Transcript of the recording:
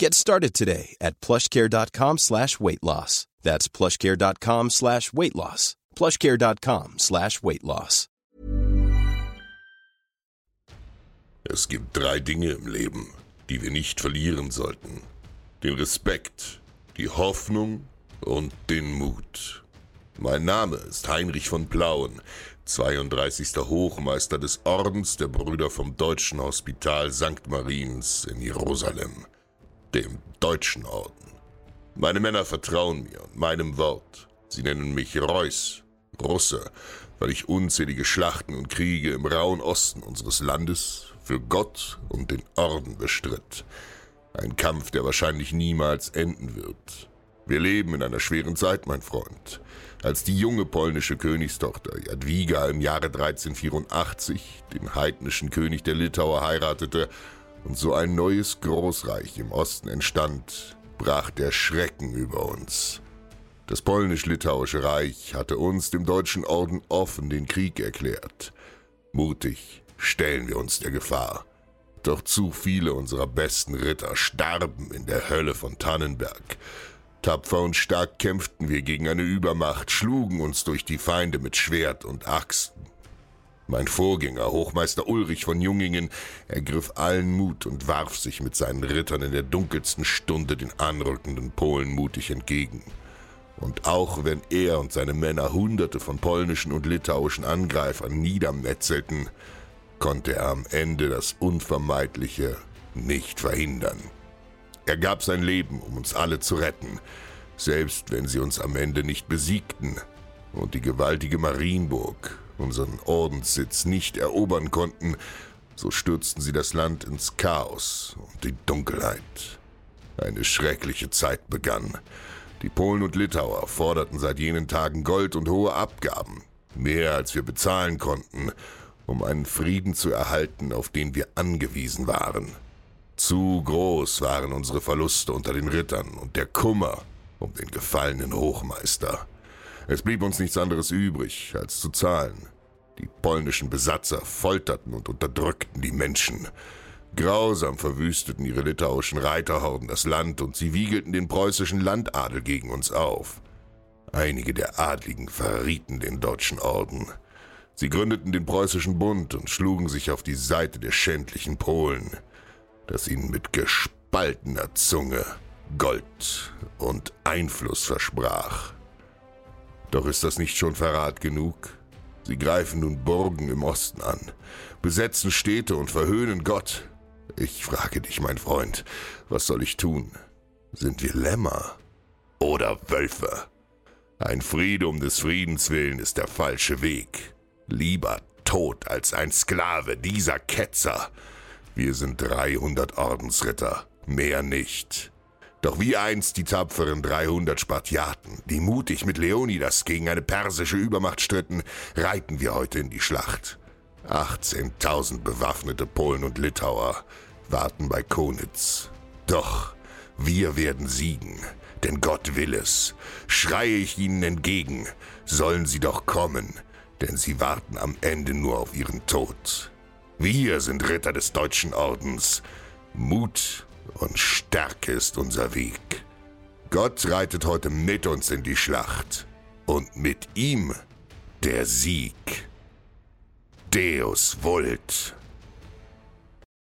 Get started today at plushcare.com slash weight loss. That's plushcare.com slash weight loss. plushcare.com slash weight loss. Es gibt drei Dinge im Leben, die wir nicht verlieren sollten. Den Respekt, die Hoffnung und den Mut. Mein Name ist Heinrich von Plauen, 32. Hochmeister des Ordens der Brüder vom Deutschen Hospital St. Mariens in Jerusalem, dem Deutschen Orden. Meine Männer vertrauen mir und meinem Wort. Sie nennen mich Reuß, Russe, weil ich unzählige Schlachten und Kriege im rauen Osten unseres Landes für Gott und den Orden bestritt. Ein Kampf, der wahrscheinlich niemals enden wird. Wir leben in einer schweren Zeit, mein Freund. Als die junge polnische Königstochter Jadwiga im Jahre 1384 den heidnischen König der Litauer heiratete und so ein neues Großreich im Osten entstand, brach der Schrecken über uns. Das polnisch-litauische Reich hatte uns, dem deutschen Orden, offen den Krieg erklärt. Mutig stellen wir uns der Gefahr. Doch zu viele unserer besten Ritter starben in der Hölle von Tannenberg. Tapfer und stark kämpften wir gegen eine Übermacht, schlugen uns durch die Feinde mit Schwert und Axten. Mein Vorgänger, Hochmeister Ulrich von Jungingen, ergriff allen Mut und warf sich mit seinen Rittern in der dunkelsten Stunde den anrückenden Polen mutig entgegen. Und auch wenn er und seine Männer hunderte von polnischen und litauischen Angreifern niedermetzelten, konnte er am Ende das Unvermeidliche nicht verhindern. Er gab sein Leben, um uns alle zu retten, selbst wenn sie uns am Ende nicht besiegten und die gewaltige Marienburg, unseren Ordenssitz, nicht erobern konnten, so stürzten sie das Land ins Chaos und die Dunkelheit. Eine schreckliche Zeit begann. Die Polen und Litauer forderten seit jenen Tagen Gold und hohe Abgaben, mehr als wir bezahlen konnten, um einen Frieden zu erhalten, auf den wir angewiesen waren. Zu groß waren unsere Verluste unter den Rittern und der Kummer um den gefallenen Hochmeister. Es blieb uns nichts anderes übrig, als zu zahlen. Die polnischen Besatzer folterten und unterdrückten die Menschen. Grausam verwüsteten ihre litauischen Reiterhorden das Land und sie wiegelten den preußischen Landadel gegen uns auf. Einige der Adligen verrieten den deutschen Orden. Sie gründeten den preußischen Bund und schlugen sich auf die Seite der schändlichen Polen, das ihnen mit gespaltener Zunge Gold und Einfluss versprach. Doch ist das nicht schon Verrat genug? Sie greifen nun Burgen im Osten an, besetzen Städte und verhöhnen Gott. Ich frage dich, mein Freund, was soll ich tun? Sind wir Lämmer oder Wölfe? Ein Friede um des Friedens willen ist der falsche Weg. Lieber tot als ein Sklave dieser Ketzer. Wir sind 300 Ordensritter, mehr nicht. Doch wie einst die tapferen 300 Spartiaten, die mutig mit Leonidas gegen eine persische Übermacht stritten, reiten wir heute in die Schlacht. 18.000 bewaffnete Polen und Litauer warten bei Konitz. Doch wir werden siegen, denn Gott will es. Schreie ich ihnen entgegen, sollen sie doch kommen. denn sie warten am Ende nur auf ihren Tod. Wir sind Ritter des Deutschen Ordens. Mut und Stärke ist unser Weg. Gott reitet heute mit uns in die Schlacht und mit ihm der Sieg. Deus Vult.